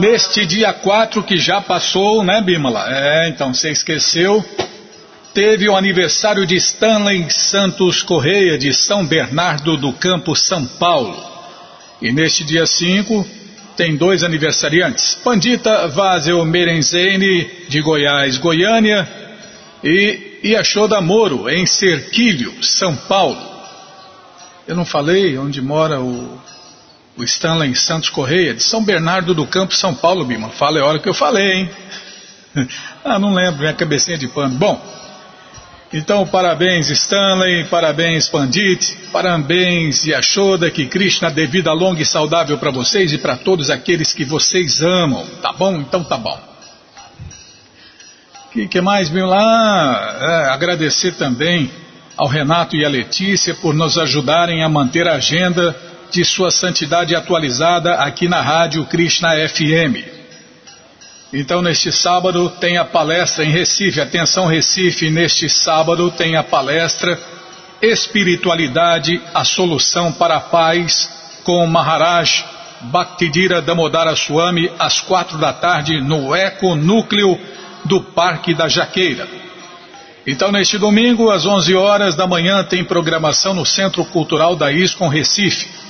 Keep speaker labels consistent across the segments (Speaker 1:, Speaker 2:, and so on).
Speaker 1: Neste dia 4 que já passou, né, Bimala? É, então você esqueceu. Teve o aniversário de Stanley Santos Correia, de São Bernardo do Campo, São Paulo. E neste dia 5 tem dois aniversariantes: Pandita Vazel Merenzene, de Goiás, Goiânia, e Iachoda Moro, em Cerquilho, São Paulo. Eu não falei onde mora o, o Stanley Santos Correia, de São Bernardo do Campo, São Paulo, Bima. Fala a hora que eu falei, hein? ah, não lembro, minha cabecinha de pano. Bom. Então, parabéns Stanley, parabéns Pandit, parabéns Yashoda, que Krishna dê vida longa e saudável para vocês e para todos aqueles que vocês amam, tá bom? Então tá bom. O que, que, mais, meu lá? É, agradecer também ao Renato e à Letícia por nos ajudarem a manter a agenda de Sua Santidade atualizada aqui na Rádio Krishna FM. Então, neste sábado tem a palestra em Recife. Atenção, Recife, neste sábado tem a palestra Espiritualidade, a Solução para a Paz, com Maharaj Bhaktidira Damodara Swami, às quatro da tarde, no Eco Núcleo do Parque da Jaqueira. Então, neste domingo, às 11 horas da manhã, tem programação no Centro Cultural da ISCOM Recife.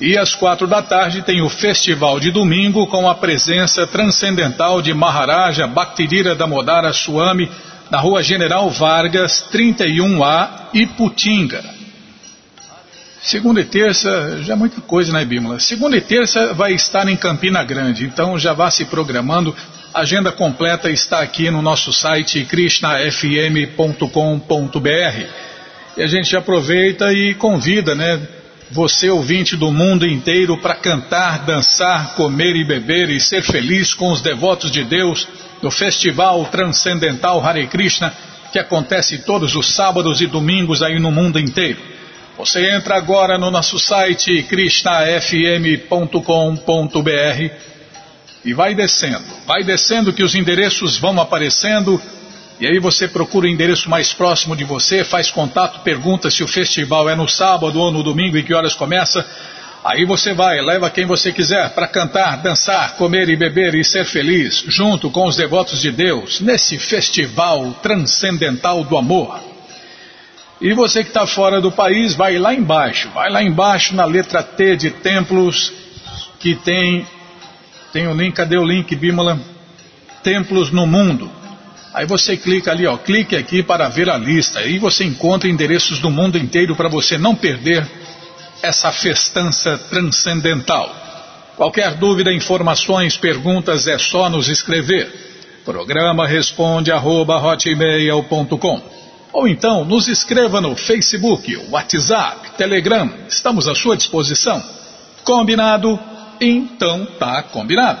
Speaker 1: E às quatro da tarde tem o Festival de Domingo com a presença transcendental de Maharaja Bhaktidira Damodara Swami na Rua General Vargas, 31A, Iputinga. Segunda e terça, já é muita coisa, né, Bímola? Segunda e terça vai estar em Campina Grande, então já vá se programando. Agenda completa está aqui no nosso site krishnafm.com.br. E a gente aproveita e convida, né? Você ouvinte do mundo inteiro, para cantar, dançar, comer e beber e ser feliz com os devotos de Deus no Festival Transcendental Hare Krishna, que acontece todos os sábados e domingos aí no mundo inteiro. Você entra agora no nosso site krishnafm.com.br e vai descendo, vai descendo que os endereços vão aparecendo e aí você procura o endereço mais próximo de você, faz contato, pergunta se o festival é no sábado ou no domingo e que horas começa. Aí você vai, leva quem você quiser para cantar, dançar, comer e beber e ser feliz, junto com os devotos de Deus, nesse festival transcendental do amor. E você que está fora do país, vai lá embaixo, vai lá embaixo na letra T de templos, que tem, tem o link, cadê o link, Bímola? Templos no mundo. Aí você clica ali, ó, clique aqui para ver a lista. Aí você encontra endereços do mundo inteiro para você não perder essa festança transcendental. Qualquer dúvida, informações, perguntas é só nos escrever. Programa responde arroba, Ou então nos escreva no Facebook, WhatsApp, Telegram. Estamos à sua disposição. Combinado? Então tá combinado.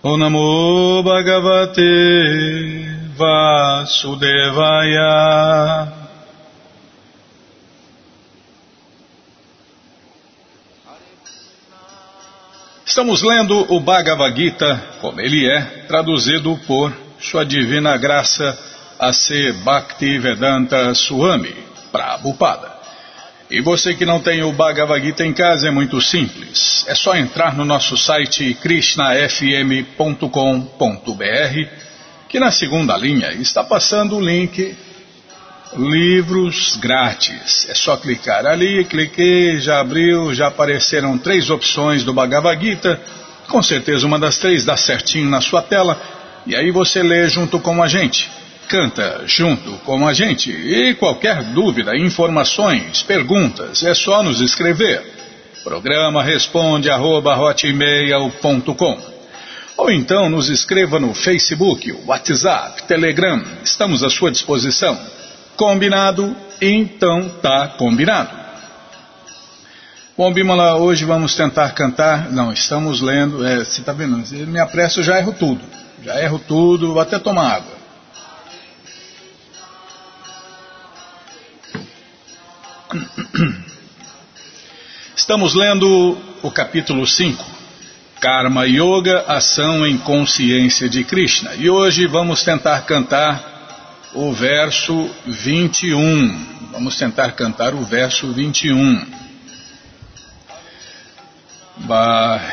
Speaker 1: O Namo Bhagavate Vasudevaya. Estamos lendo o Bhagavad Gita como ele é, traduzido por Sua Divina Graça A.C. Bhaktivedanta Swami, Prabhupada. E você que não tem o Bhagavad Gita em casa é muito simples. É só entrar no nosso site krishnafm.com.br, que na segunda linha está passando o link Livros Grátis. É só clicar ali, cliquei, já abriu, já apareceram três opções do Bhagavad Gita. Com certeza uma das três dá certinho na sua tela e aí você lê junto com a gente. Canta junto com a gente. E qualquer dúvida, informações, perguntas, é só nos escrever. Programa responde arroba, ou então nos escreva no Facebook, WhatsApp, Telegram. Estamos à sua disposição. Combinado? Então tá combinado. Bom, Bimala, hoje vamos tentar cantar. Não, estamos lendo. É, você está vendo? Me apresso, eu já erro tudo. Já erro tudo, vou até tomar água. Estamos lendo o capítulo 5 Karma Yoga, ação em consciência de Krishna. E hoje vamos tentar cantar o verso 21. Vamos tentar cantar o verso 21. Bahyais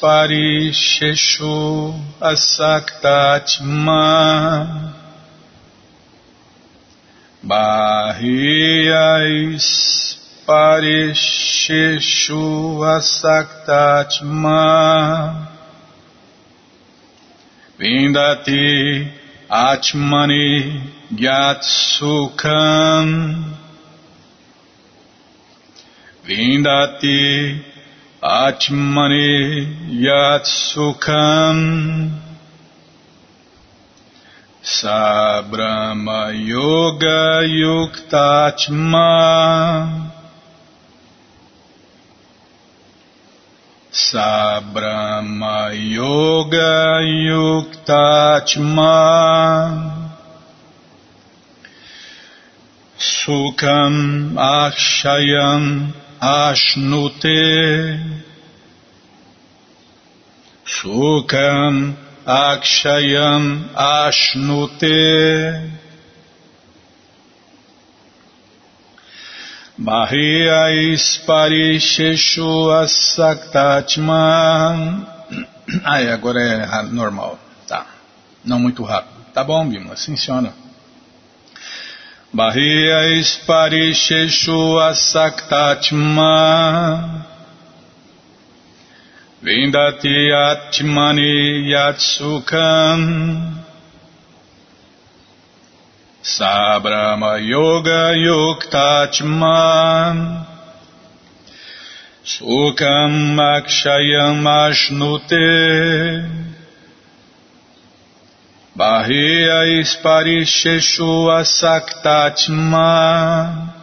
Speaker 1: parisheshu asaktatma Bahyais Parisheshu Asaktatma. Vindati Atmani Gyatsukam Vindati Atmani Yatsukam Sabrama Yoga Yuktatma Sabrama Yoga Yuktatma Sukham Akshayam Ashnute. Sukham Akshayam Ashnute Bahriais Parisheshu Asaktatma. Ah, é, agora é normal. Tá. Não muito rápido. Tá bom, Bima, assim funciona. Bahriais Parisheshu Asaktatma. Vindati Atmani Yatsukam. Sabrama Yoga Yuktatman Sukam Akshayam Ashnute Bahia Isparisheshu Asaktatma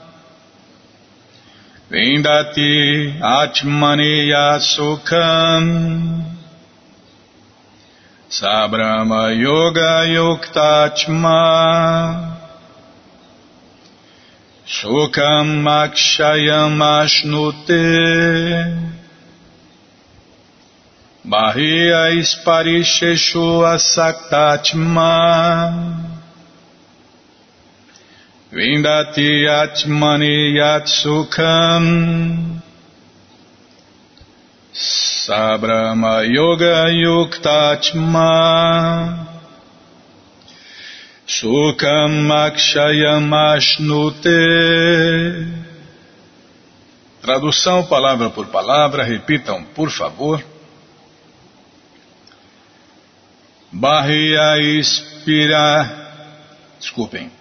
Speaker 1: Vindati Atmani Yasukam Sabrama Yoga Yuktatma Shukam Akshayam Ashnute Bahia Isparisheshu Asaktatma Vindati Atmani Yatsukam Sabrama Yoga Yuktatma Sukam Akshayam Ashnute. Tradução palavra por palavra, repitam, por favor. Bahia Ispira, desculpem,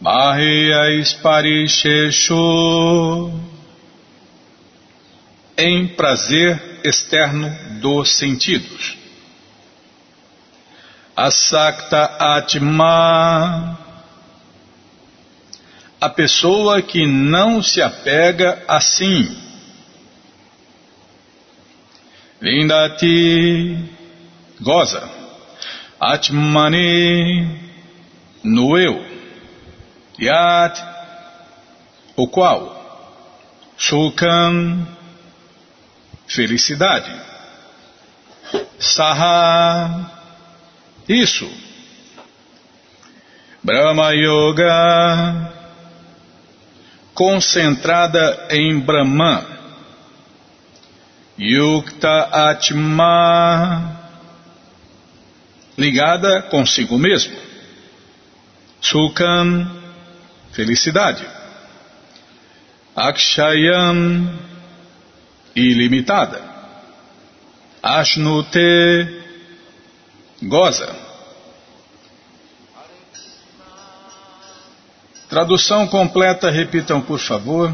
Speaker 1: Bahia Isparisheshu, em prazer externo dos sentidos. Asakta Atma, a pessoa que não se apega assim. Vindati, goza. Atmani, no eu. Yat, o qual. Shukam, felicidade. Saha, isso. Brahma Yoga, concentrada em Brahman. Yukta Atma, ligada consigo mesmo. Sukham, felicidade. Akshayam, ilimitada. Ashnute goza. Tradução completa, repitam por favor.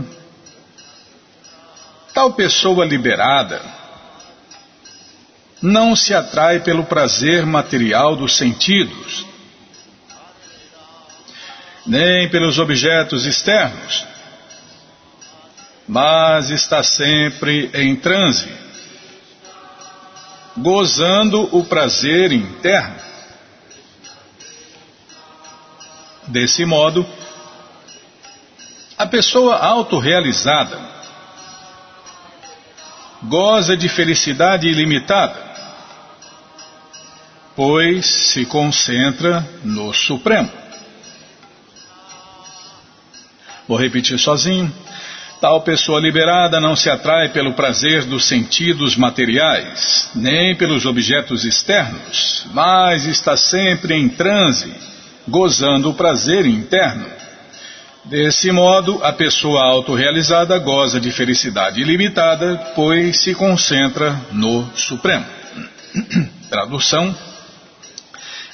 Speaker 1: Tal pessoa liberada não se atrai pelo prazer material dos sentidos, nem pelos objetos externos, mas está sempre em transe, gozando o prazer interno. Desse modo, a pessoa autorrealizada goza de felicidade ilimitada, pois se concentra no Supremo. Vou repetir sozinho. Tal pessoa liberada não se atrai pelo prazer dos sentidos materiais, nem pelos objetos externos, mas está sempre em transe, gozando o prazer interno. Desse modo, a pessoa autorrealizada goza de felicidade ilimitada, pois se concentra no Supremo. Tradução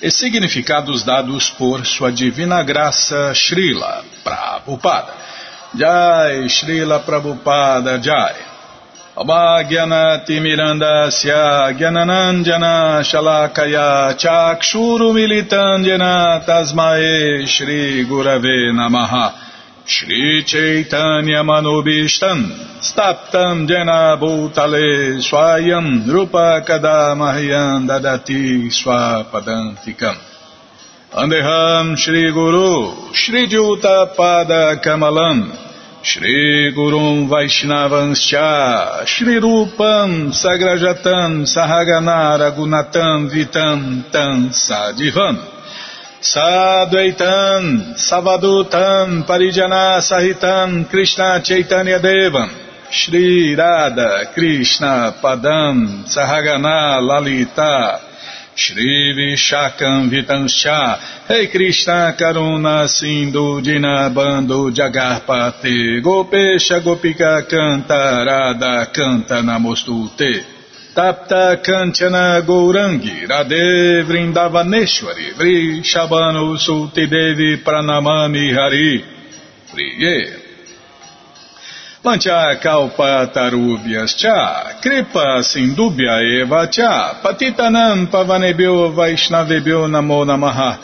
Speaker 1: e significados dados por Sua Divina Graça Srila Prabhupada. Jai Srila Prabhupada Jai. Abhagyanatimirandasya Gyananandjana Shalakaya Chakshuru Militandjana Tasmae Shri Gurave Namaha Shri Chaitanya Manubishtam Staptam Jena Bhutale Swayam Rupa Kadamahyam Dadati Swapadantikam Andeham Shri Guru Shri Juta Pada Kamalam Shri Gurum Vaishnavanscha Shri Rupam Sagrajatam Sahaganara Gunatam Vitam Tam Sadivam Sadvaitam Savadutam Parijana Sahitam Krishna Chaitanya Devam Shri Radha Krishna Padam Sahagana Lalita Shri Vishakam Vitanscha Rei Krishna Karuna Sindhu Dinabando Jagarpate Gopesha Gopika Canta Radha Canta Namostute. Tapta Kanchana Gourangi. Radhe Vrindavaneshwari. Vri Shabano Sulti Devi Pranamami Hari. Priye Pancha kalpa tarubhyas cha, kripa sindubhya eva cha, patitanam pavanebhyo vaishnavebhyo namo namaha.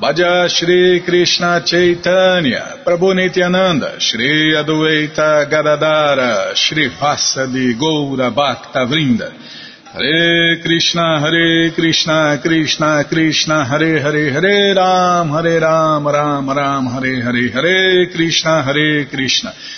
Speaker 1: Bhaja Shri Krishna Chaitanya, Prabhu Nityananda, Shri Adueita Gadadara, Shri Vasadi Goura Bhakta Vrinda. Hare Krishna, Hare Krishna, Krishna Krishna, Hare Hare, Hare Ram, Hare Ram, Ram Ram, Hare Hare, Hare Krishna, Hare Krishna. Krishna,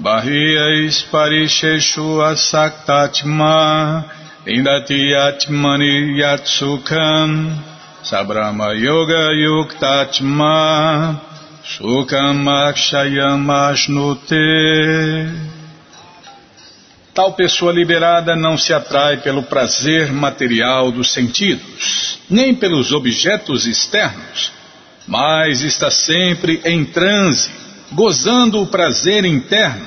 Speaker 1: Bahiyais parisheshu asaktatma indati atmani yatsukam sabrama yoga yuktatma sukam akshayam ashnute. Tal pessoa liberada não se atrai pelo prazer material dos sentidos, nem pelos objetos externos, mas está sempre em transe gozando o prazer interno.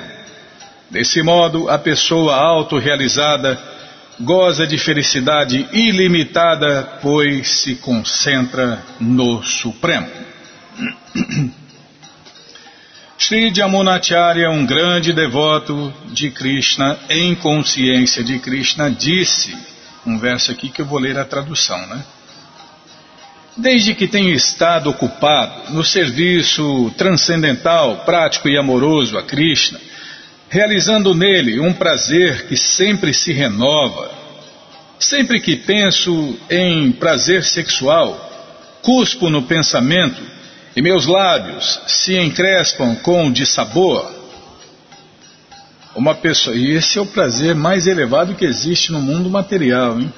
Speaker 1: Desse modo, a pessoa autorrealizada goza de felicidade ilimitada, pois se concentra no Supremo. Sri Jamunacharya, um grande devoto de Krishna, em consciência de Krishna, disse, um verso aqui que eu vou ler a tradução, né? Desde que tenho estado ocupado no serviço transcendental, prático e amoroso a Krishna, realizando nele um prazer que sempre se renova, sempre que penso em prazer sexual, cuspo no pensamento e meus lábios se encrespam com dissabor. Uma pessoa, e esse é o prazer mais elevado que existe no mundo material, hein?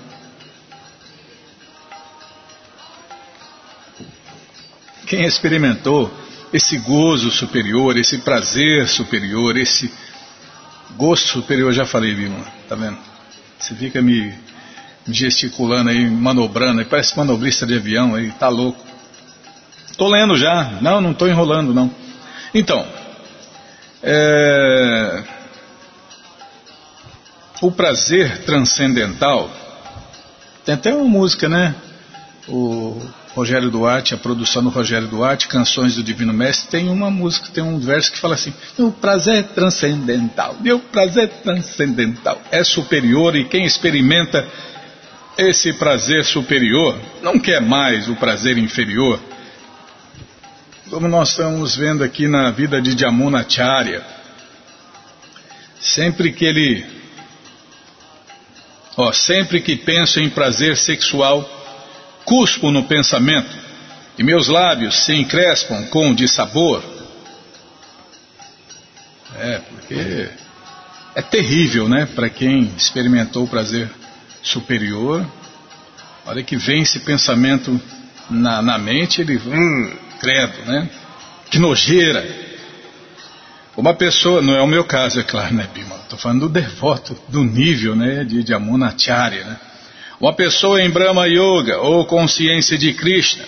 Speaker 1: Quem experimentou esse gozo superior, esse prazer superior, esse gosto superior, já falei, Bima, tá vendo? Você fica me, gesticulando aí, manobrando, aí, parece manobrista de avião aí, tá louco. Tô lendo já, não, não tô enrolando não. Então, é, o prazer transcendental, tem até uma música, né? O Rogério Duarte, a produção do Rogério Duarte, Canções do Divino Mestre, tem uma música, tem um verso que fala assim: o prazer transcendental, o prazer transcendental é superior e quem experimenta esse prazer superior não quer mais o prazer inferior. Como nós estamos vendo aqui na vida de Jamunacharya, sempre que ele, ó, sempre que penso em prazer sexual, cuspo no pensamento e meus lábios se encrespam com dissabor. É, porque é terrível, né, para quem experimentou o prazer superior. Olha que vem esse pensamento na, na mente, ele, hum, credo, né? Que nojeira. Uma pessoa, não é o meu caso, é claro, né, Bima? Estou falando do devoto, do nível, né, de, de Amunacharya, né? Uma pessoa em Brahma Yoga ou consciência de Krishna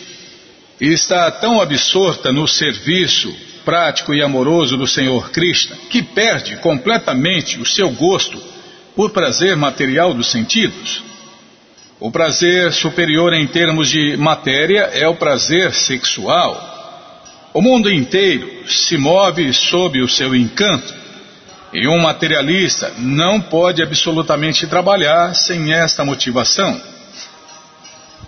Speaker 1: está tão absorta no serviço prático e amoroso do Senhor Krishna que perde completamente o seu gosto por prazer material dos sentidos. O prazer superior em termos de matéria é o prazer sexual. O mundo inteiro se move sob o seu encanto. E um materialista não pode absolutamente trabalhar sem esta motivação.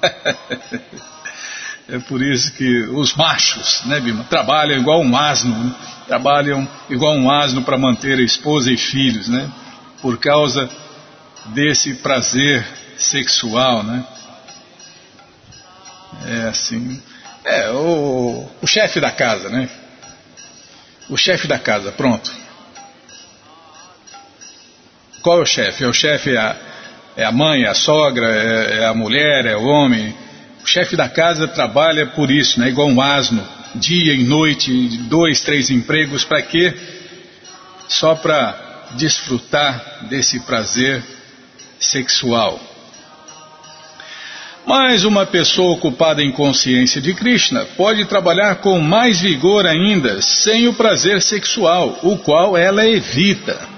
Speaker 1: é por isso que os machos, né, Bima, trabalham igual um asno, né? trabalham igual um asno para manter a esposa e filhos, né? Por causa desse prazer sexual, né? É assim. É, o, o chefe da casa, né? O chefe da casa, pronto. Qual é o chefe? É o chefe, é a, é a mãe, é a sogra, é, é, a mulher, é o homem. O chefe da casa trabalha por isso, né? igual um asno, dia e noite, dois, três empregos, para quê? Só para desfrutar desse prazer sexual. Mas uma pessoa ocupada em consciência de Krishna pode trabalhar com mais vigor ainda sem o prazer sexual, o qual ela evita.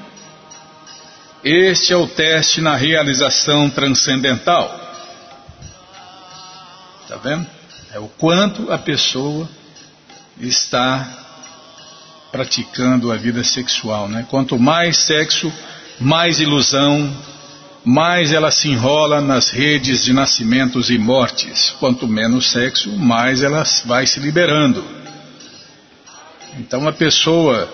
Speaker 1: Este é o teste na realização transcendental. Está vendo? É o quanto a pessoa está praticando a vida sexual. Né? Quanto mais sexo, mais ilusão, mais ela se enrola nas redes de nascimentos e mortes. Quanto menos sexo, mais ela vai se liberando. Então a pessoa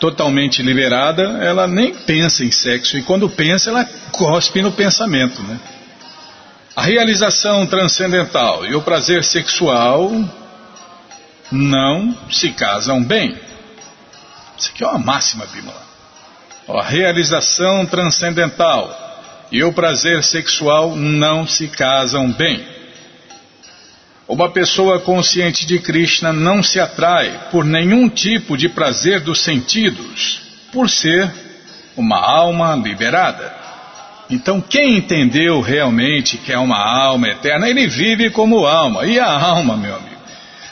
Speaker 1: totalmente liberada, ela nem pensa em sexo e quando pensa, ela cospe no pensamento, né? A realização transcendental e o prazer sexual não se casam bem. Isso aqui é uma máxima, Bímola. A realização transcendental e o prazer sexual não se casam bem. Uma pessoa consciente de Krishna não se atrai por nenhum tipo de prazer dos sentidos, por ser uma alma liberada. Então, quem entendeu realmente que é uma alma eterna, ele vive como alma. E a alma, meu amigo?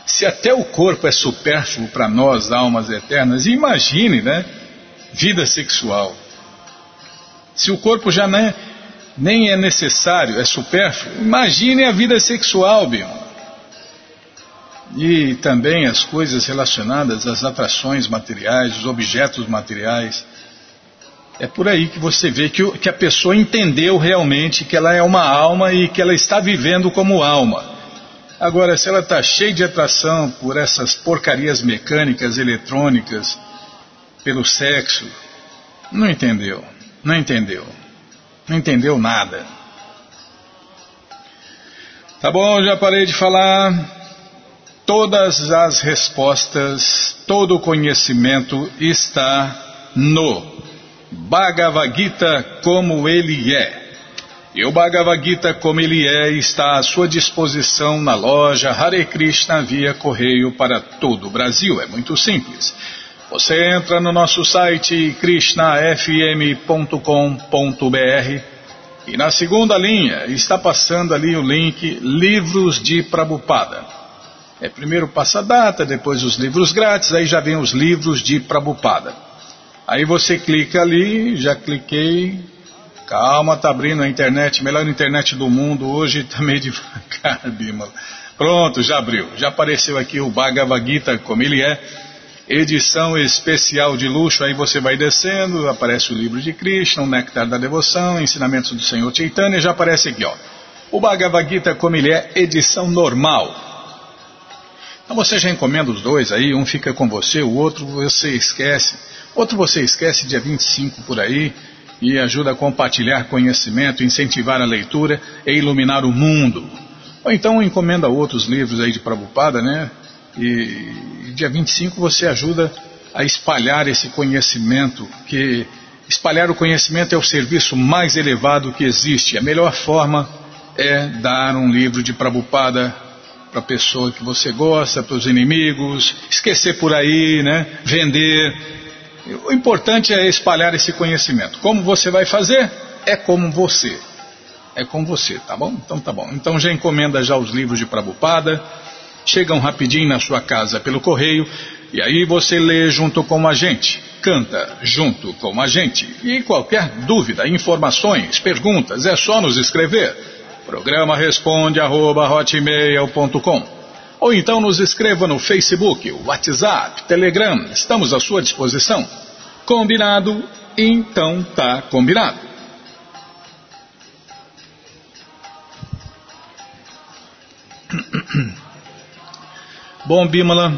Speaker 1: Se até o corpo é supérfluo para nós, almas eternas, imagine, né? Vida sexual. Se o corpo já nem, nem é necessário, é supérfluo, imagine a vida sexual, Bion e também as coisas relacionadas às atrações materiais, os objetos materiais. É por aí que você vê que, que a pessoa entendeu realmente que ela é uma alma e que ela está vivendo como alma. Agora, se ela está cheia de atração por essas porcarias mecânicas, eletrônicas, pelo sexo, não entendeu, não entendeu, não entendeu nada. Tá bom, já parei de falar todas as respostas, todo o conhecimento está no Bhagavad Gita como ele é. E o Bhagavad Gita, como ele é, está à sua disposição na loja Hare Krishna via correio para todo o Brasil. É muito simples. Você entra no nosso site krishnafm.com.br e na segunda linha está passando ali o link Livros de Prabupada. É primeiro passa data, depois os livros grátis, aí já vem os livros de Prabupada. Aí você clica ali, já cliquei, Calma, tá abrindo a internet, melhor internet do mundo, hoje tá meio devagar, Bimala. Pronto, já abriu. Já apareceu aqui o Bhagavad Gita, como ele é, edição especial de luxo, aí você vai descendo, aparece o livro de Krishna, o Néctar da Devoção, ensinamentos do Senhor Chaitanya, já aparece aqui, ó. O Bhagavad Gita, como ele é, edição normal. Então você já encomenda os dois aí, um fica com você, o outro você esquece. Outro você esquece dia 25 por aí, e ajuda a compartilhar conhecimento, incentivar a leitura e iluminar o mundo. Ou então encomenda outros livros aí de Prabhupada, né? E dia 25 você ajuda a espalhar esse conhecimento, que espalhar o conhecimento é o serviço mais elevado que existe. A melhor forma é dar um livro de Prabhupada para a pessoa que você gosta, para os inimigos, esquecer por aí, né? Vender, o importante é espalhar esse conhecimento. Como você vai fazer? É como você. É com você, tá bom? Então tá bom. Então já encomenda já os livros de Prabupada, chegam rapidinho na sua casa pelo correio, e aí você lê junto com a gente, canta junto com a gente. E qualquer dúvida, informações, perguntas, é só nos escrever. Programa responde arroba, ou então nos escreva no Facebook, WhatsApp, Telegram, estamos à sua disposição. Combinado? Então tá combinado. Bom, Bimala,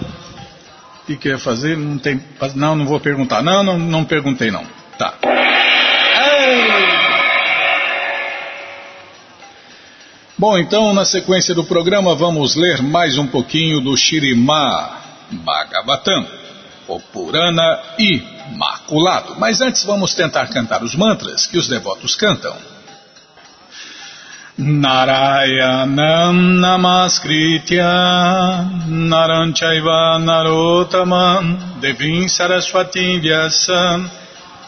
Speaker 1: o que, quer fazer? Não tem. Não, não vou perguntar. Não, não, não perguntei não. Tá. Bom, então na sequência do programa vamos ler mais um pouquinho do Shirimá Bhagavatam, o Purana Imaculado. Mas antes vamos tentar cantar os mantras que os devotos cantam. Narayanam Namaskritya Naranchaiva Narotamam Devim Saraswati Vyasam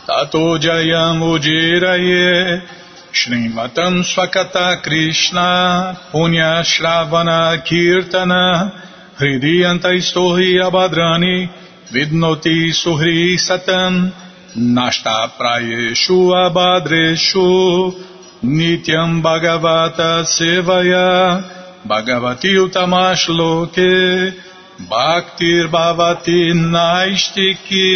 Speaker 1: Tato Jayam Ujiraye Shrimatam Swakata Krishna Punya Shravana Kirtana Hridiyanta Istohi Abhadrani Vidnoti Suhri Satam Nashta Prayeshu Abhadreshu Nityam Bhagavata Sevaya Bhagavati Utamash Loke Bhaktir Bhavati Naistiki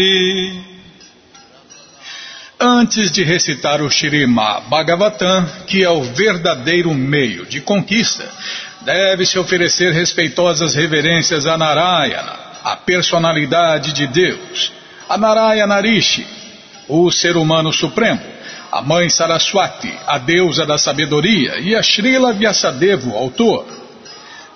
Speaker 1: Antes de recitar o Shirima Bhagavatam, que é o verdadeiro meio de conquista, deve-se oferecer respeitosas reverências a Narayana, a personalidade de Deus, a Narayana Rishi, o ser humano supremo, a mãe Saraswati, a deusa da sabedoria, e a Srila Vyasadeva, autor.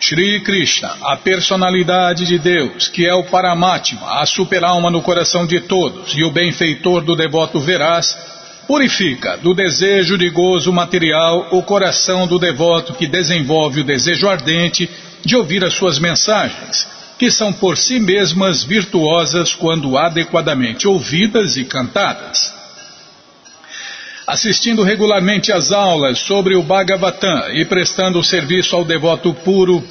Speaker 1: Shri Krishna, a personalidade de Deus, que é o Paramatma, a superalma no coração de todos e o benfeitor do devoto veraz, purifica do desejo de gozo material o coração do devoto que desenvolve o desejo ardente de ouvir as suas mensagens, que são por si mesmas virtuosas quando adequadamente ouvidas e cantadas assistindo regularmente às aulas sobre o Bhagavatam e prestando serviço ao devoto puro,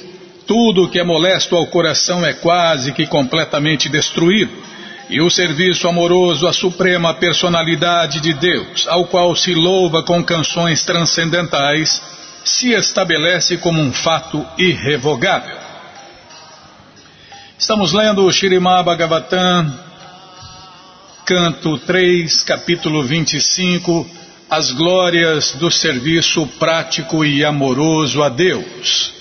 Speaker 1: tudo que é molesto ao coração é quase que completamente destruído. E o serviço amoroso à suprema personalidade de Deus, ao qual se louva com canções transcendentais, se estabelece como um fato irrevogável. Estamos lendo o Shirimá Bhagavatam, canto 3, capítulo 25 as glórias do serviço prático e amoroso a Deus.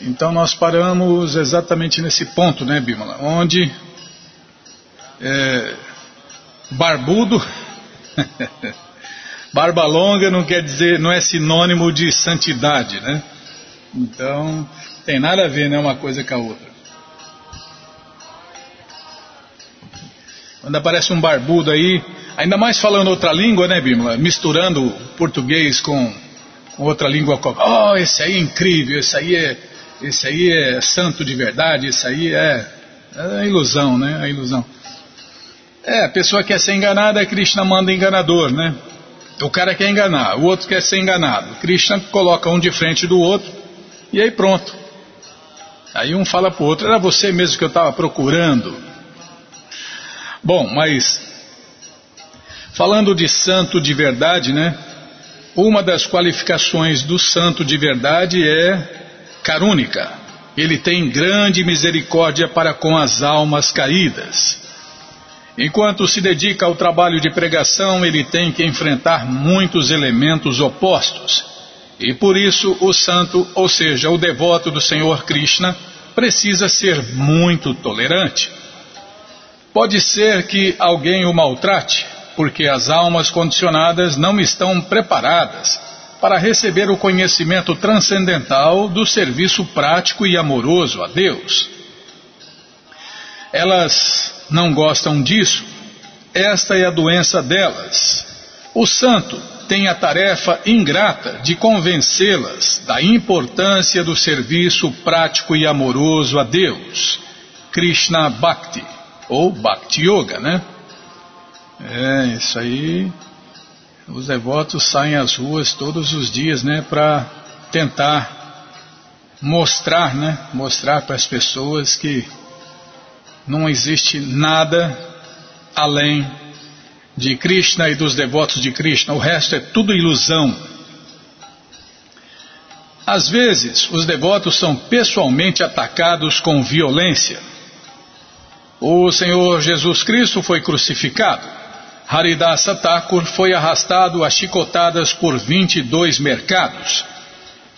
Speaker 1: Então nós paramos exatamente nesse ponto, né, Bímola? Onde é, barbudo, barba longa não quer dizer, não é sinônimo de santidade, né? Então tem nada a ver, né, uma coisa com a outra. Quando aparece um barbudo aí, ainda mais falando outra língua, né, Bímola? Misturando português com, com outra língua, oh, esse aí é incrível, esse aí é, esse aí é santo de verdade, esse aí é, é a ilusão, né? A ilusão. É, a pessoa quer ser enganada, Krishna manda enganador, né? O cara quer enganar, o outro quer ser enganado. Krishna coloca um de frente do outro e aí pronto. Aí um fala para o outro, era você mesmo que eu estava procurando. Bom, mas falando de santo de verdade, né? Uma das qualificações do santo de verdade é carúnica. Ele tem grande misericórdia para com as almas caídas. Enquanto se dedica ao trabalho de pregação, ele tem que enfrentar muitos elementos opostos. E por isso o santo, ou seja, o devoto do Senhor Krishna, precisa ser muito tolerante. Pode ser que alguém o maltrate, porque as almas condicionadas não estão preparadas para receber o conhecimento transcendental do serviço prático e amoroso a Deus. Elas não gostam disso. Esta é a doença delas. O santo tem a tarefa ingrata de convencê-las da importância do serviço prático e amoroso a Deus. Krishna Bhakti, ou Bhakti Yoga, né? É, isso aí. Os devotos saem às ruas todos os dias, né, para tentar mostrar, né, mostrar para as pessoas que não existe nada além de Krishna e dos devotos de Krishna. O resto é tudo ilusão. Às vezes, os devotos são pessoalmente atacados com violência. O Senhor Jesus Cristo foi crucificado. Haridasa Thakur foi arrastado a chicotadas por 22 mercados.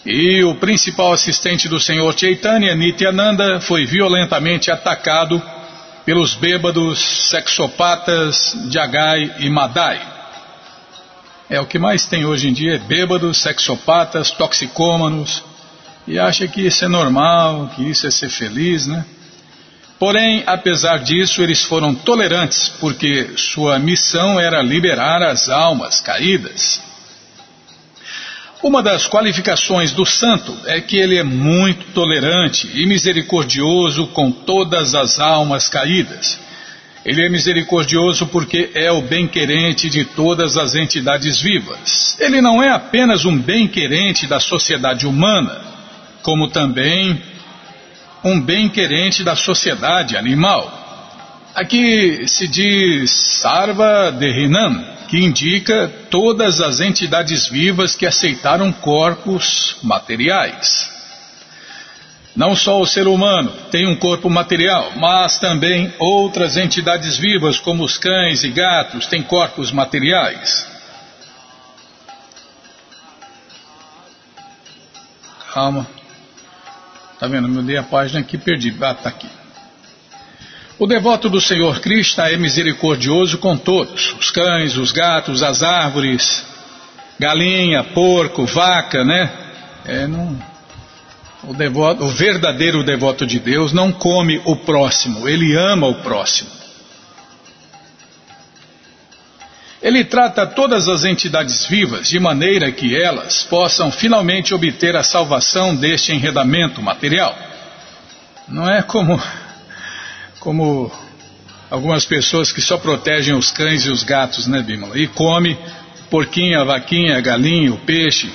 Speaker 1: E o principal assistente do Senhor Chaitanya, Nityananda, foi violentamente atacado pelos bêbados sexopatas Jagai e Madai. É o que mais tem hoje em dia, é bêbados, sexopatas, toxicômanos, e acha que isso é normal, que isso é ser feliz, né? Porém, apesar disso, eles foram tolerantes, porque sua missão era liberar as almas caídas. Uma das qualificações do santo é que ele é muito tolerante e misericordioso com todas as almas caídas. Ele é misericordioso porque é o bem-querente de todas as entidades vivas. Ele não é apenas um bem-querente da sociedade humana, como também um bem-querente da sociedade animal. Aqui se diz Sarva Dehinam, que indica todas as entidades vivas que aceitaram corpos materiais. Não só o ser humano tem um corpo material, mas também outras entidades vivas, como os cães e gatos, têm corpos materiais. Calma. Tá vendo? Mudei a página aqui, perdi. Ah, tá aqui. O devoto do Senhor Krishna é misericordioso com todos: os cães, os gatos, as árvores, galinha, porco, vaca, né? É, não, o, devoto, o verdadeiro devoto de Deus não come o próximo, ele ama o próximo. Ele trata todas as entidades vivas de maneira que elas possam finalmente obter a salvação deste enredamento material. Não é como, como algumas pessoas que só protegem os cães e os gatos, né, Bímola? E come porquinho, a vaquinha, a galinha, o peixe.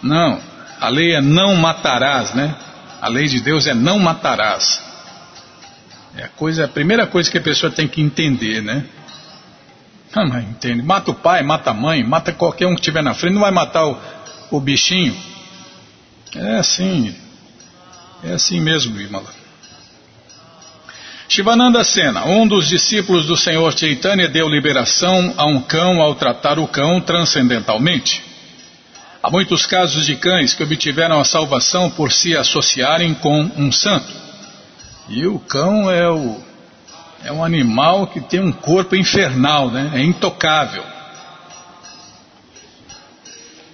Speaker 1: Não, a lei é não matarás, né? A lei de Deus é não matarás. É a, coisa, a primeira coisa que a pessoa tem que entender, né? Ah, mas entende. Mata o pai, mata a mãe, mata qualquer um que estiver na frente, não vai matar o, o bichinho. É assim. É assim mesmo, Imala. Shivananda Sena, um dos discípulos do Senhor Chaitanya, deu liberação a um cão ao tratar o cão transcendentalmente. Há muitos casos de cães que obtiveram a salvação por se associarem com um santo. E o cão é o é um animal que tem um corpo infernal, né? é intocável.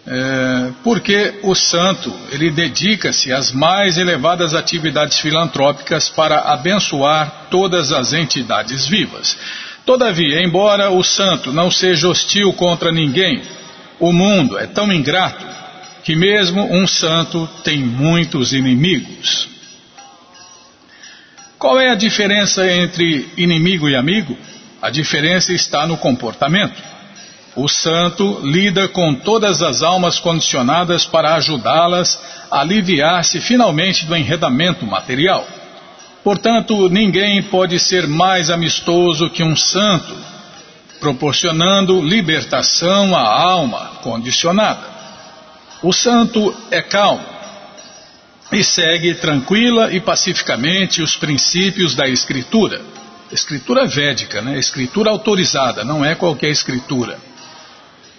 Speaker 1: É, porque o santo ele dedica-se às mais elevadas atividades filantrópicas para abençoar todas as entidades vivas. Todavia, embora o santo não seja hostil contra ninguém, o mundo é tão ingrato que mesmo um santo tem muitos inimigos. Qual é a diferença entre inimigo e amigo? A diferença está no comportamento. O santo lida com todas as almas condicionadas para ajudá-las a aliviar-se finalmente do enredamento material. Portanto, ninguém pode ser mais amistoso que um santo, proporcionando libertação à alma condicionada. O santo é calmo e segue tranquila e pacificamente os princípios da Escritura. Escritura védica, né? Escritura autorizada, não é qualquer escritura.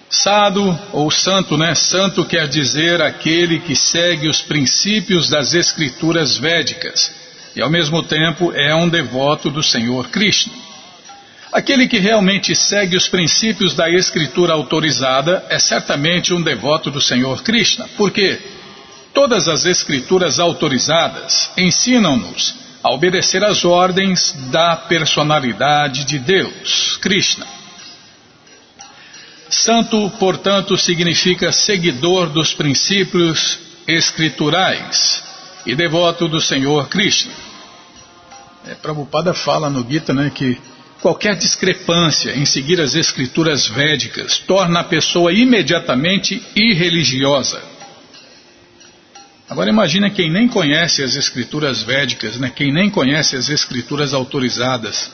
Speaker 1: Sado ou santo, né? Santo quer dizer aquele que segue os princípios das escrituras védicas e ao mesmo tempo é um devoto do Senhor Krishna. Aquele que realmente segue os princípios da escritura autorizada é certamente um devoto do Senhor Krishna, porque todas as escrituras autorizadas ensinam-nos a obedecer às ordens da personalidade de Deus, Krishna. Santo, portanto, significa seguidor dos princípios escriturais e devoto do Senhor Krishna. É, Prabhupada fala no Gita né, que qualquer discrepância em seguir as escrituras védicas torna a pessoa imediatamente irreligiosa. Agora imagina quem nem conhece as escrituras védicas, né? quem nem conhece as escrituras autorizadas.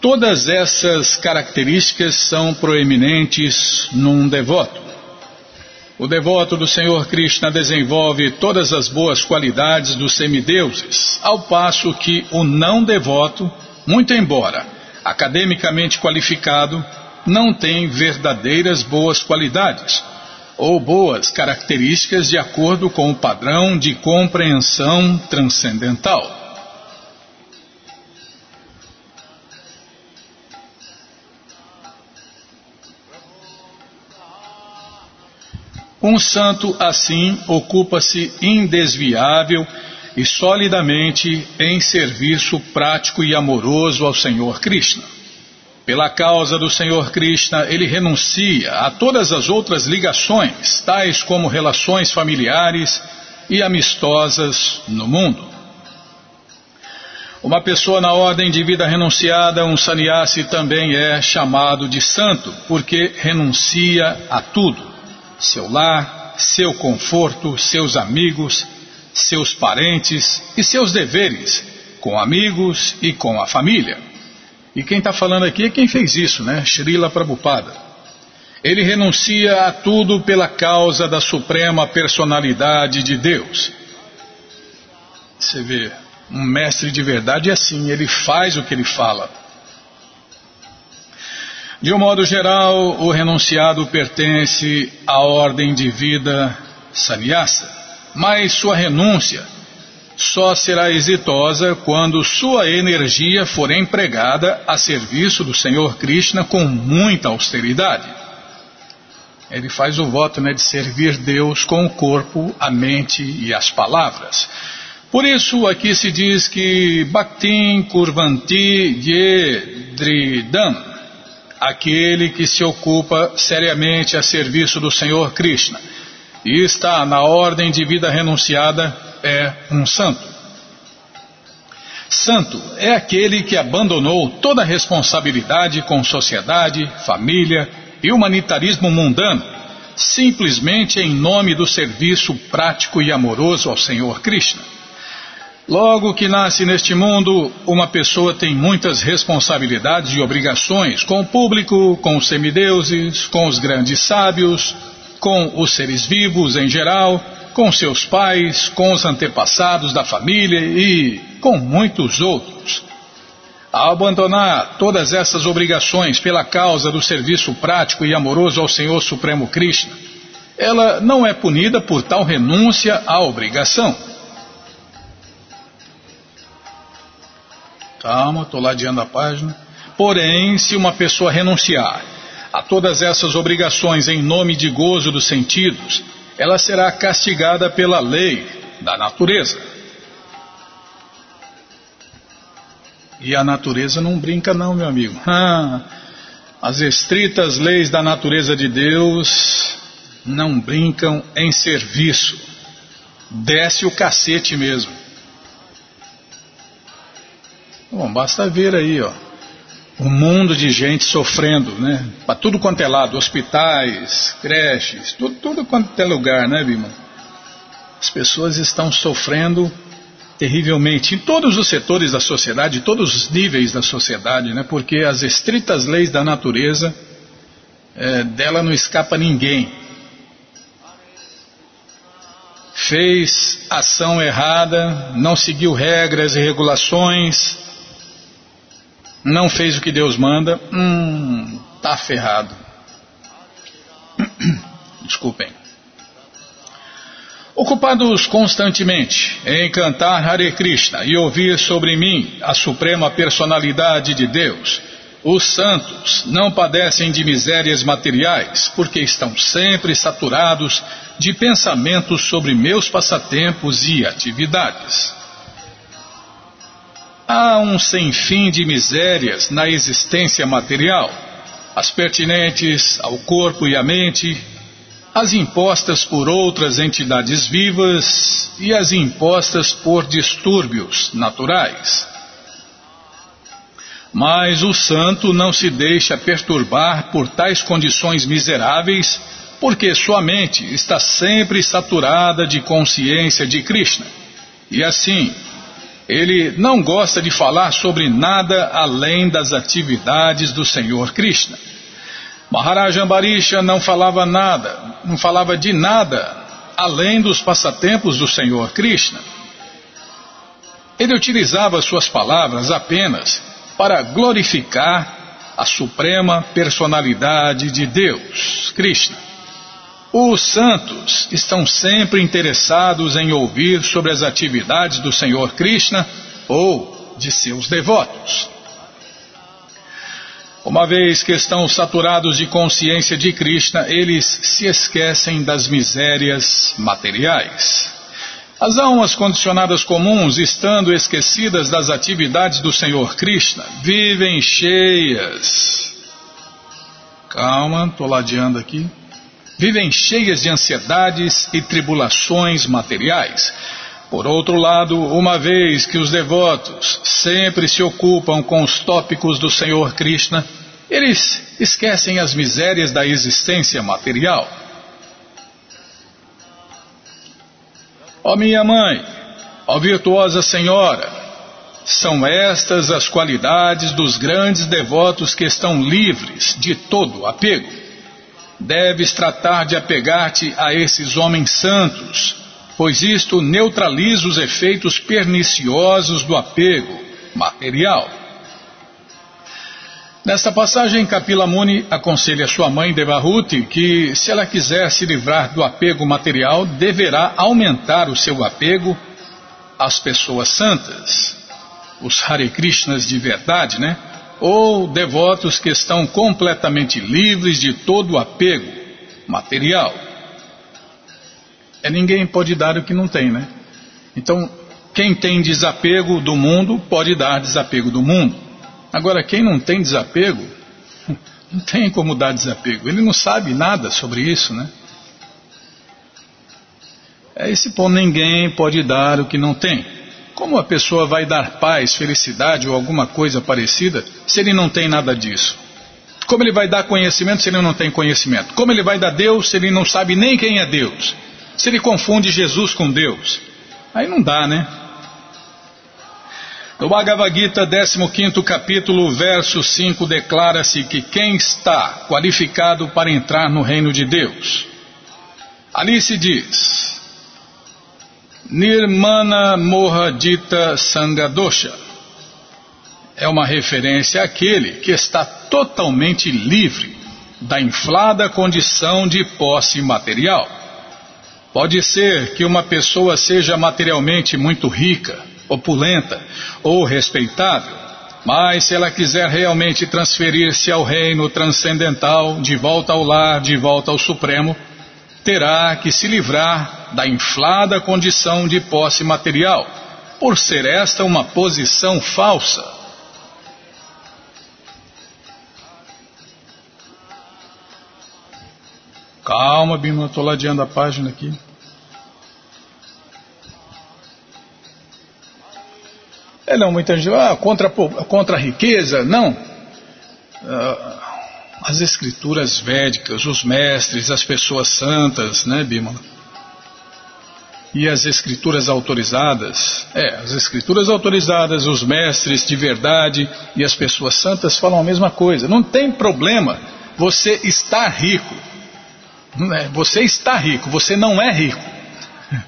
Speaker 1: Todas essas características são proeminentes num devoto. O devoto do Senhor Krishna desenvolve todas as boas qualidades dos semideuses, ao passo que o não devoto muito embora academicamente qualificado, não tem verdadeiras boas qualidades ou boas características de acordo com o padrão de compreensão transcendental. Um santo assim ocupa-se indesviável e solidamente em serviço prático e amoroso ao Senhor Krishna. Pela causa do Senhor Krishna, ele renuncia a todas as outras ligações, tais como relações familiares e amistosas no mundo. Uma pessoa na ordem de vida renunciada, um sannyasi, também é chamado de santo, porque renuncia a tudo: seu lar, seu conforto, seus amigos, seus parentes e seus deveres com amigos e com a família. E quem está falando aqui é quem fez isso, né? Srila Prabhupada. Ele renuncia a tudo pela causa da suprema personalidade de Deus. Você vê, um mestre de verdade é assim, ele faz o que ele fala. De um modo geral, o renunciado pertence à ordem de vida sannyasa mas sua renúncia só será exitosa quando sua energia for empregada a serviço do Senhor Krishna com muita austeridade. Ele faz o voto né, de servir Deus com o corpo, a mente e as palavras. Por isso aqui se diz que Bhaktin Kurvanti Yedridam, aquele que se ocupa seriamente a serviço do Senhor Krishna e está na ordem de vida renunciada é um santo. Santo é aquele que abandonou toda responsabilidade com sociedade, família e humanitarismo mundano, simplesmente em nome do serviço prático e amoroso ao Senhor Krishna. Logo que nasce neste mundo, uma pessoa tem muitas responsabilidades e obrigações com o público, com os semideuses, com os grandes sábios, com os seres vivos em geral, com seus pais, com os antepassados da família e com muitos outros. Ao abandonar todas essas obrigações pela causa do serviço prático e amoroso ao Senhor Supremo Krishna, ela não é punida por tal renúncia à obrigação. Calma, estou ladeando a página. Porém, se uma pessoa renunciar a todas essas obrigações em nome de gozo dos sentidos, ela será castigada pela lei da natureza. E a natureza não brinca, não, meu amigo. As estritas leis da natureza de Deus não brincam em serviço. Desce o cacete mesmo. Bom, basta ver aí, ó. Um mundo de gente sofrendo, né? Para tudo quanto é lado, hospitais, creches, tudo, tudo quanto é lugar, né, Bima? As pessoas estão sofrendo terrivelmente em todos os setores da sociedade, todos os níveis da sociedade, né? Porque as estritas leis da natureza é, dela não escapa ninguém. Fez ação errada, não seguiu regras e regulações, não fez o que Deus manda, hum, tá ferrado. Desculpem. Ocupados constantemente em cantar Hare Krishna e ouvir sobre mim, a suprema personalidade de Deus, os santos não padecem de misérias materiais, porque estão sempre saturados de pensamentos sobre meus passatempos e atividades. Há um sem fim de misérias na existência material, as pertinentes ao corpo e à mente, as impostas por outras entidades vivas e as impostas por distúrbios naturais. Mas o santo não se deixa perturbar por tais condições miseráveis, porque sua mente está sempre saturada de consciência de Krishna. E assim, ele não gosta de falar sobre nada além das atividades do Senhor Krishna. Maharaj Ambarisha não falava nada, não falava de nada além dos passatempos do Senhor Krishna. Ele utilizava suas palavras apenas para glorificar a suprema personalidade de Deus, Krishna. Os santos estão sempre interessados em ouvir sobre as atividades do Senhor Krishna ou de seus devotos. Uma vez que estão saturados de consciência de Krishna, eles se esquecem das misérias materiais. As almas condicionadas comuns, estando esquecidas das atividades do Senhor Krishna, vivem cheias. Calma, estou ladeando aqui vivem cheias de ansiedades e tribulações materiais. Por outro lado, uma vez que os devotos sempre se ocupam com os tópicos do Senhor Krishna, eles esquecem as misérias da existência material. Ó oh minha mãe, ó oh virtuosa Senhora, são estas as qualidades dos grandes devotos que estão livres de todo apego. Deves tratar de apegar-te a esses homens santos, pois isto neutraliza os efeitos perniciosos do apego material. Nesta passagem, Kapila Muni aconselha sua mãe Devahuti que, se ela quiser se livrar do apego material, deverá aumentar o seu apego às pessoas santas, os Hare Krishnas de verdade, né? Ou devotos que estão completamente livres de todo apego material. É ninguém pode dar o que não tem, né? Então, quem tem desapego do mundo pode dar desapego do mundo. Agora, quem não tem desapego, não tem como dar desapego. Ele não sabe nada sobre isso, né? É esse ponto, ninguém pode dar o que não tem. Como a pessoa vai dar paz, felicidade ou alguma coisa parecida se ele não tem nada disso? Como ele vai dar conhecimento se ele não tem conhecimento? Como ele vai dar Deus se ele não sabe nem quem é Deus? Se ele confunde Jesus com Deus? Aí não dá, né? No Bhagavad Gita, 15 capítulo, verso 5, declara-se que quem está qualificado para entrar no reino de Deus. Ali se diz: Nirmana Mohadita Sangadosha é uma referência àquele que está totalmente livre da inflada condição de posse material. Pode ser que uma pessoa seja materialmente muito rica, opulenta ou respeitável, mas se ela quiser realmente transferir-se ao reino transcendental, de volta ao lar, de volta ao Supremo, terá que se livrar da inflada condição de posse material, por ser esta uma posição falsa. Calma, Bima, estou ladeando a página aqui. É, não, muita gente ah, contra, contra a riqueza, não. Ah, as escrituras védicas, os mestres, as pessoas santas, né, Bimala? E as escrituras autorizadas, é, as escrituras autorizadas, os mestres de verdade e as pessoas santas falam a mesma coisa. Não tem problema você estar rico. É, você está rico, você não é rico.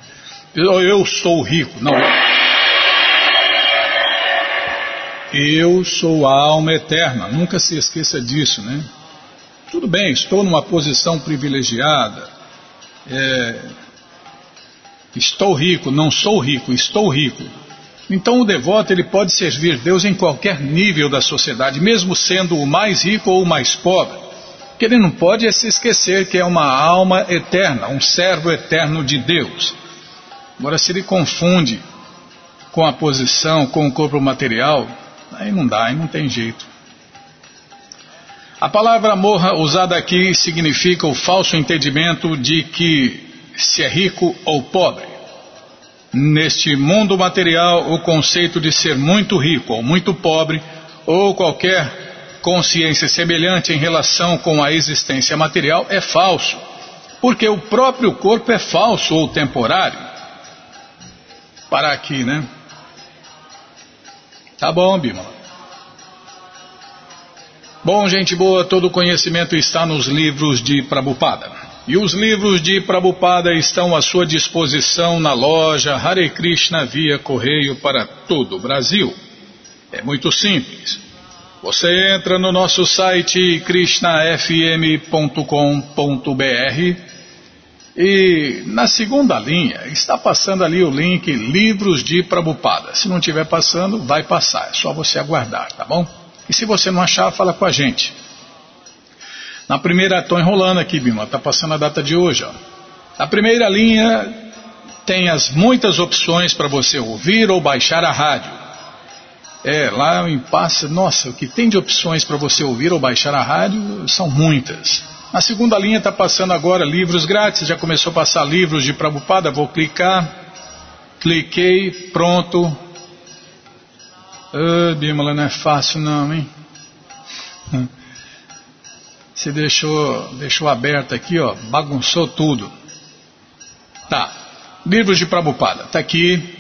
Speaker 1: Eu, eu sou rico, não. Eu sou a alma eterna, nunca se esqueça disso, né? Tudo bem, estou numa posição privilegiada, é, estou rico, não sou rico, estou rico. Então o devoto ele pode servir Deus em qualquer nível da sociedade, mesmo sendo o mais rico ou o mais pobre. Que ele não pode se esquecer que é uma alma eterna, um servo eterno de Deus. Agora, se ele confunde com a posição, com o corpo material, Aí não dá, aí não tem jeito. A palavra morra usada aqui significa o falso entendimento de que se é rico ou pobre. Neste mundo material, o conceito de ser muito rico ou muito pobre, ou qualquer consciência semelhante em relação com a existência material, é falso. Porque o próprio corpo é falso ou temporário. Para aqui, né? Tá bom, Bima. Bom, gente boa, todo conhecimento está nos livros de Prabupada. E os livros de Prabupada estão à sua disposição na loja Hare Krishna via correio para todo o Brasil. É muito simples. Você entra no nosso site krishnafm.com.br e na segunda linha está passando ali o link Livros de Prabupada. Se não estiver passando, vai passar. É só você aguardar, tá bom? E se você não achar, fala com a gente. Na primeira, estou enrolando aqui, Bima, está passando a data de hoje. Ó. Na primeira linha tem as muitas opções para você ouvir ou baixar a rádio. É, lá em passa, nossa, o que tem de opções para você ouvir ou baixar a rádio são muitas. Na segunda linha está passando agora livros grátis, já começou a passar livros de Prabhupada, vou clicar, cliquei, pronto. Ah, Bímola, não é fácil não, hein? Você deixou, deixou aberto aqui, ó, bagunçou tudo. Tá, livros de Prabhupada, tá aqui.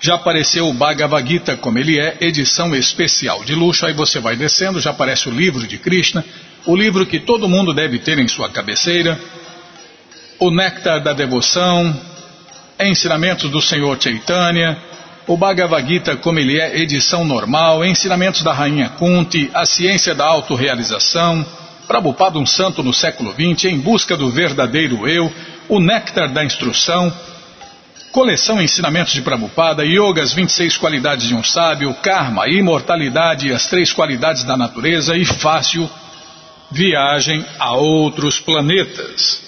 Speaker 1: Já apareceu o Bhagavad Gita como ele é, edição especial de luxo. Aí você vai descendo, já aparece o livro de Krishna o livro que todo mundo deve ter em sua cabeceira, o Néctar da Devoção, Ensinamentos do Senhor Chaitanya, o Bhagavad Gita como ele é, edição normal, Ensinamentos da Rainha Kunti, A Ciência da Autorrealização, Prabhupada um Santo no século XX, Em Busca do Verdadeiro Eu, o Néctar da Instrução, Coleção Ensinamentos de Prabhupada, Yoga, as 26 qualidades de um sábio, Karma, Imortalidade as três qualidades da natureza e Fácil, viagem a outros planetas.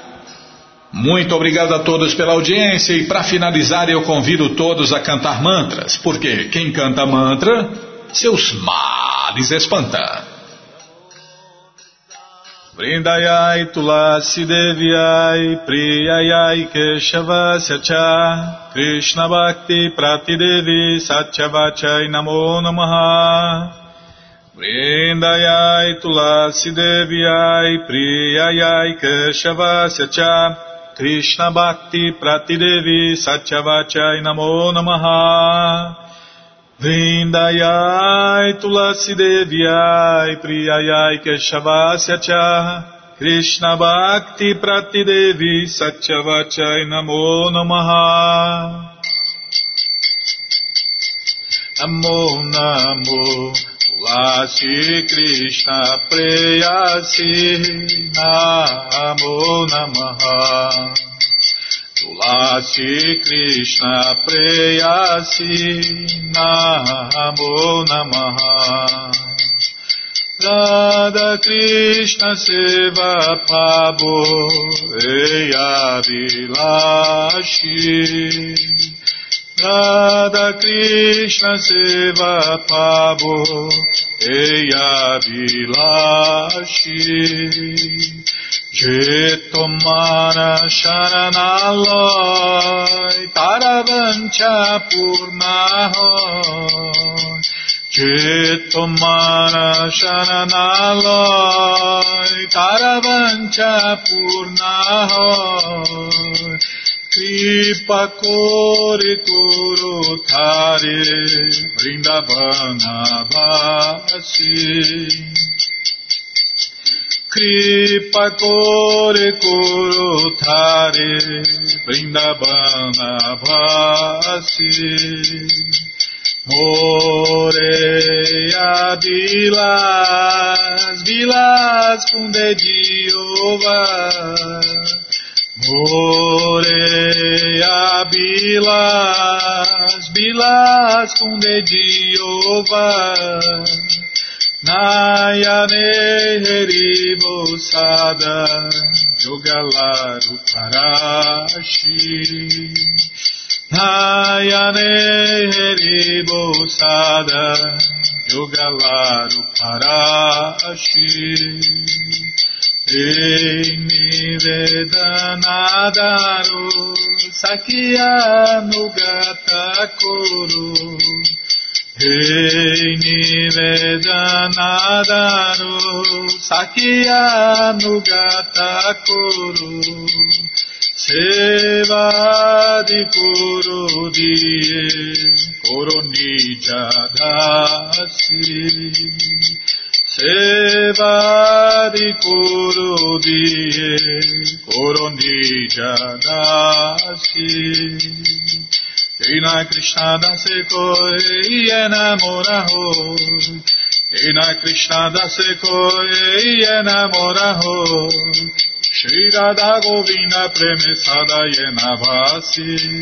Speaker 1: Muito obrigado a todos pela audiência e para finalizar eu convido todos a cantar mantras, porque quem canta mantra, seus males espanta. Vrindayai Tulasi Devyai Priyayai Keshavasya Cha Krishna Bhakti Pratidevi Satyavachai Namo Namaha Vrindayai Tulasi Devyai Priyayai Keshavasya Cha Krishna Bhakti Pratidevi Satyavachai Namo Namaha. Vrindayai Tulasi Devyai Priyayai Keshavasya Cha Krishna Bhakti Pratidevi Satyavachai Namo Namaha. Namo Namo
Speaker 2: Tulasi Krishna Preyasi Namo Namaha Tulasi Krishna Preyasi Namo Namaha Radha Krishna Seva Pabo Eya Vilashi Radha Krishna Seva Pavo Eya Vilashi Jetomana Sharanaloy Taravancha Purnahoy Jetomana Sharanaloy Taravancha Purnahoy Kripa Kore Koro Tare Vrindavana Vasi Kripa Kore Koro Tare Vrindavana Vasi Moreia Vilas, Vilas com dedinho Moreia Bilas, Bilas com dediova, Nayane Heribosada, Jogalaru Parashi. Nayane Heribosada, Jogalaru Parashi. Nivedanadaru Sakya Nugata Kuru Hey Nivedanadaru Sakya Nugata Kuru Seva di Kuru Diye Koronija Dasi Seva di Kuru Diye Korondi Jadasi Krishna Krishna Dase Koi Enamora Ho Krishna Krishna Dase Koi Enamora Ho Shri Radha Govinda Premesada Yenavasi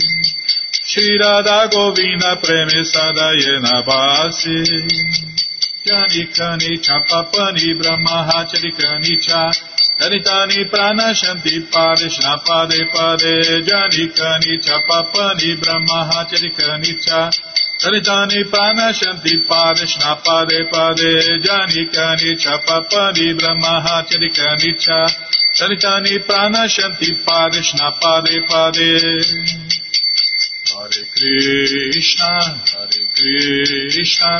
Speaker 2: Shri Radha Govinda Premesada Yenavasi Janikani Chapapani Brahmahacharikani Cha Danitani Pranashanti Padeshna Pade Pade Janikani Chapapani Brahmahacharikani Cha Danitani Pranashanti Padeshna Pade Pade Janikani Chapapani Brahmahacharikani Cha Danitani Pranashanti Padeshna Pade Pade Hare Krishna Hare Krishna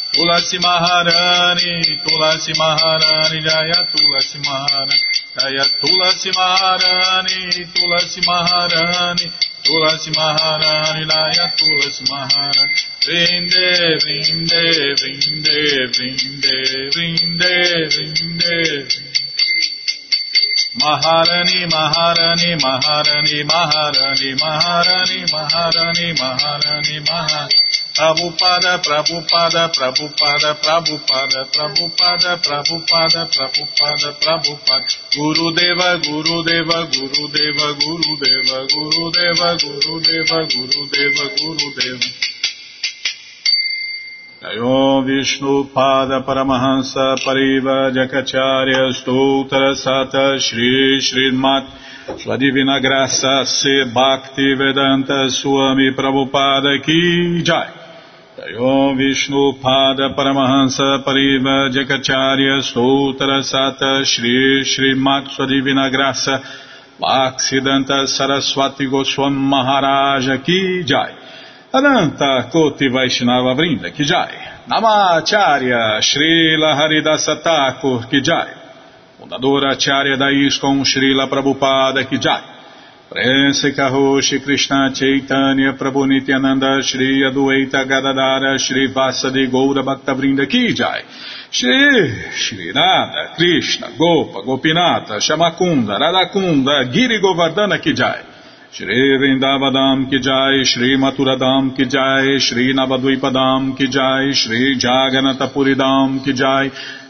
Speaker 2: Tulasi Maharani, Tulasi Maharani Jaya, Tulasi Maharani, Jaya Tulasi Maharani, Tulasi Maharani, Tulasi Maharani, Jaya Tulasi Maharani. Vrinde, vrinde, vrinde, vrinde, vrinde, vrinde. Maharani, Maharani, Maharani, Maharani, Maharani, Maharani, Maharani, Maharani. Prabhupada, Prabhupada, Prabhupada, Prabhupada, Prabhupada, Prabhupada, Prabhupada, Prabhupada, Guru Deva, Guru Deva, Guru Deva, Guru Deva, Guru Deva, Guru Deva, Guru Deva, Guru Deva. Om Vishnu Pada Paramahansa Pariva Jakacharya Stoutra Sata Shri Srimat Sua Divina Graça Se Bhakti Vedanta Swami Prabhupada Ki Jai Om Vishnu Pada Paramahansa Pariva Jakacharya Stoutra Sata Shri Srimat Sua Divina Graça Bhaksidanta Saraswati Goswam Maharaja Ki Jai. Ananta Koti Vaishnava Vrinda Kijai Namacharya Srila Haridasa Thakur Kijai Fundadora Acharya da ISKCON Srila Prabhupada Prense Karoshi Krishna Chaitanya Prabhuniti Ananda Shri Adueta Gadadara Shri Vasadi Goura Bhaktavrinda Kijai Shri Shri Nada, Krishna Gopa Gopinata Shamakunda Radakunda Giri Govardhana Kijai Shri Vrindavadam Kijai Shri Maturadam Kijai Shri Navadvipadam Kijai Shri Jaganatapuridam, Kijai